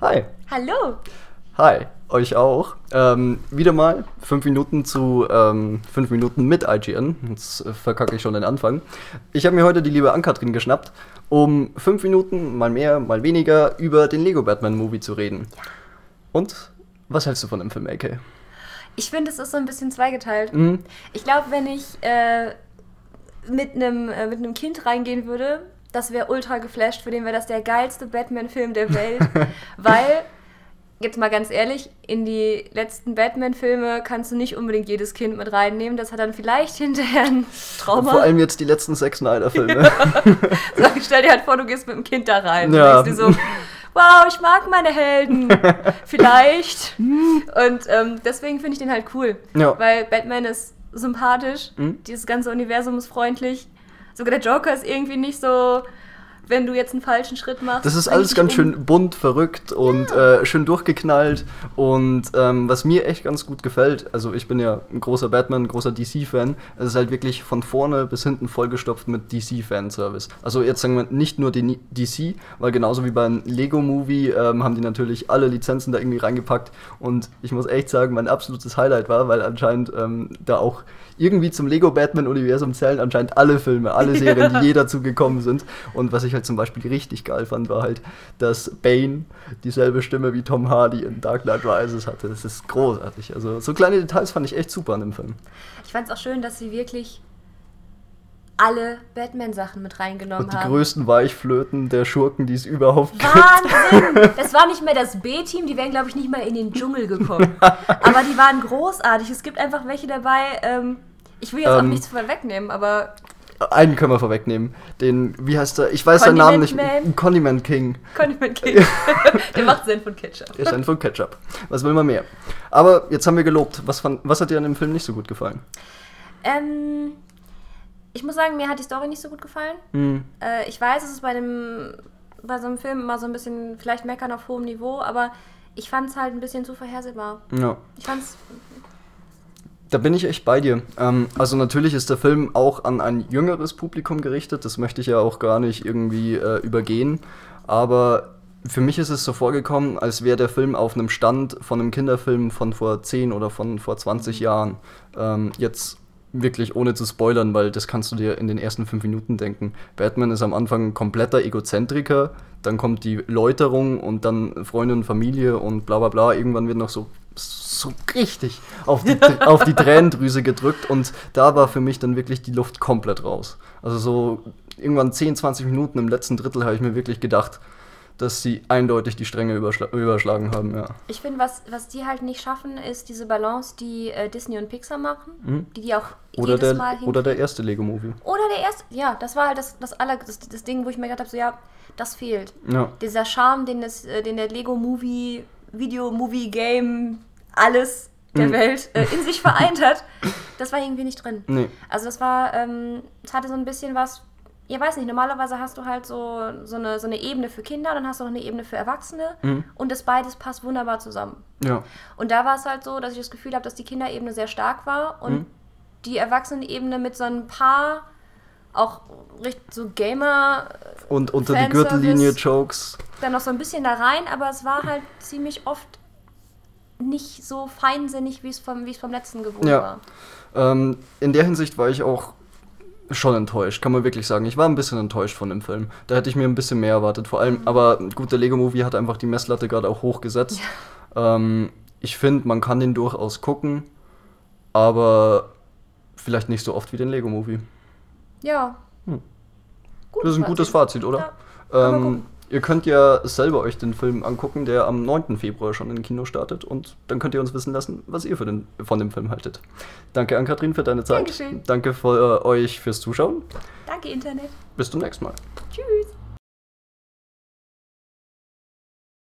Hi. Hallo. Hi, euch auch. Ähm, wieder mal fünf Minuten zu ähm, fünf Minuten mit IGN. Jetzt äh, verkacke ich schon den Anfang. Ich habe mir heute die liebe Ankatrin geschnappt, um fünf Minuten, mal mehr, mal weniger, über den Lego Batman Movie zu reden. Ja. Und was hältst du von dem Film, AK? Ich finde, es ist so ein bisschen zweigeteilt. Mhm. Ich glaube, wenn ich äh, mit einem äh, mit einem Kind reingehen würde, das wäre ultra geflasht. Für den wäre das der geilste Batman-Film der Welt. weil, jetzt mal ganz ehrlich, in die letzten Batman-Filme kannst du nicht unbedingt jedes Kind mit reinnehmen. Das hat dann vielleicht hinterher ein Trauma. Vor allem jetzt die letzten Zack Snyder-Filme. So, stell dir halt vor, du gehst mit dem Kind da rein. Ja. Und denkst dir so, wow, ich mag meine Helden. Vielleicht. Und ähm, deswegen finde ich den halt cool. Ja. Weil Batman ist sympathisch, Mhm. dieses ganze Universum ist freundlich. Sogar der Joker ist irgendwie nicht so, wenn du jetzt einen falschen Schritt machst. Das ist alles ganz um. schön bunt, verrückt und äh, schön durchgeknallt. Und ähm, was mir echt ganz gut gefällt, also ich bin ja ein großer Batman, ein großer DC-Fan, es ist halt wirklich von vorne bis hinten vollgestopft mit DC-Fanservice. Also jetzt sagen wir nicht nur die DC, weil genauso wie beim Lego-Movie ähm, haben die natürlich alle Lizenzen da irgendwie reingepackt. Und ich muss echt sagen, mein absolutes Highlight war, weil anscheinend ähm, da auch irgendwie zum Lego-Batman-Universum zählen anscheinend alle Filme, alle Serien, die je dazu gekommen sind. Und was ich halt zum Beispiel richtig geil fand, war halt, dass Bane dieselbe Stimme wie Tom Hardy in Dark Knight Rises hatte. Das ist großartig. Also so kleine Details fand ich echt super an dem Film. Ich fand es auch schön, dass sie wirklich alle Batman-Sachen mit reingenommen Und die haben. größten Weichflöten der Schurken, die es überhaupt gibt. Wahnsinn! Das war nicht mehr das B-Team, die wären, glaube ich, nicht mal in den Dschungel gekommen. Aber die waren großartig. Es gibt einfach welche dabei, ähm, ich will jetzt auch Ähm. nichts vorwegnehmen, aber Einen können wir vorwegnehmen. Den, wie heißt er? Ich weiß seinen Namen nicht. Condiment Man. Condiment King. Condiment King. Der macht Sinn von Ketchup. Der ein von Ketchup. Was will man mehr? Aber jetzt haben wir gelobt. Was, fand, was hat dir an dem Film nicht so gut gefallen? Ähm, ich muss sagen, mir hat die Story nicht so gut gefallen. Hm. Äh, ich weiß, es ist bei, dem, bei so einem Film immer so ein bisschen, vielleicht meckern auf hohem Niveau, aber ich fand es halt ein bisschen zu vorhersehbar. Ja. Ich fand es Da bin ich echt bei dir. Ähm, also natürlich ist der Film auch an ein jüngeres Publikum gerichtet. Das möchte ich ja auch gar nicht irgendwie äh, übergehen. Aber für mich ist es so vorgekommen, als wäre der Film auf einem Stand von einem Kinderfilm von vor 10 oder von vor 20 Jahren. Ähm, jetzt wirklich ohne zu spoilern, weil das kannst du dir in den ersten fünf Minuten denken. Batman ist am Anfang ein kompletter Egozentriker, dann kommt die Läuterung und dann Freunde und Familie und bla bla bla. Irgendwann wird noch so, so richtig auf die, auf die Tränendrüse gedrückt und da war für mich dann wirklich die Luft komplett raus. Also so irgendwann 10, 20 Minuten im letzten Drittel habe ich mir wirklich gedacht, dass sie eindeutig die Stränge überschla überschlagen haben, ja. Ich finde, was, was die halt nicht schaffen, ist diese Balance, die äh, Disney und Pixar machen, Mhm. die die auch Oder jedes der, Mal oder hinkriegen. der erste Lego-Movie. Oder der erste, ja, das war halt das, das, aller, das, das Ding, wo ich mir gedacht habe, so ja, das fehlt. Ja. Dieser Charme, den, das, äh, den der Lego-Movie, Video-Movie-Game, alles der Mhm. Welt äh, in sich vereint hat, das war irgendwie nicht drin. Nee. Also das war, ähm, es hatte so ein bisschen was, ihr weiß nicht, normalerweise hast du halt so, so, eine, so eine Ebene für Kinder, dann hast du noch eine Ebene für Erwachsene Mhm. und das beides passt wunderbar zusammen. Ja. Und da war es halt so, dass ich das Gefühl habe, dass die Kinderebene sehr stark war und Mhm. die Erwachsenenebene mit so ein paar auch richtig so Gamer Und unter die Fanservice. Gürtellinie Jokes. Dann noch so ein bisschen da rein, aber es war halt ziemlich oft nicht so feinsinnig, wie es vom, wie es vom letzten gewohnt Ja. war. Ähm, in der Hinsicht war ich auch schon enttäuscht, kann man wirklich sagen. Ich war ein bisschen enttäuscht von dem Film. Da hätte ich mir ein bisschen mehr erwartet. Vor allem, aber gut, der Lego-Movie hat einfach die Messlatte gerade auch hochgesetzt. Ähm, ich finde, man kann den durchaus gucken, aber vielleicht nicht so oft wie den Lego-Movie. Ja. Hm. Das ist ein gutes Fazit, oder? Ja. Ähm. Ihr könnt ja selber euch den Film angucken, der am 9. Februar schon im Kino startet und dann könnt ihr uns wissen lassen, was ihr für den, von dem Film haltet. Danke an Kathrin für deine Zeit. Dankeschön. Danke für, äh, euch fürs Zuschauen. Danke, Internet. Bis zum nächsten Mal. Tschüss.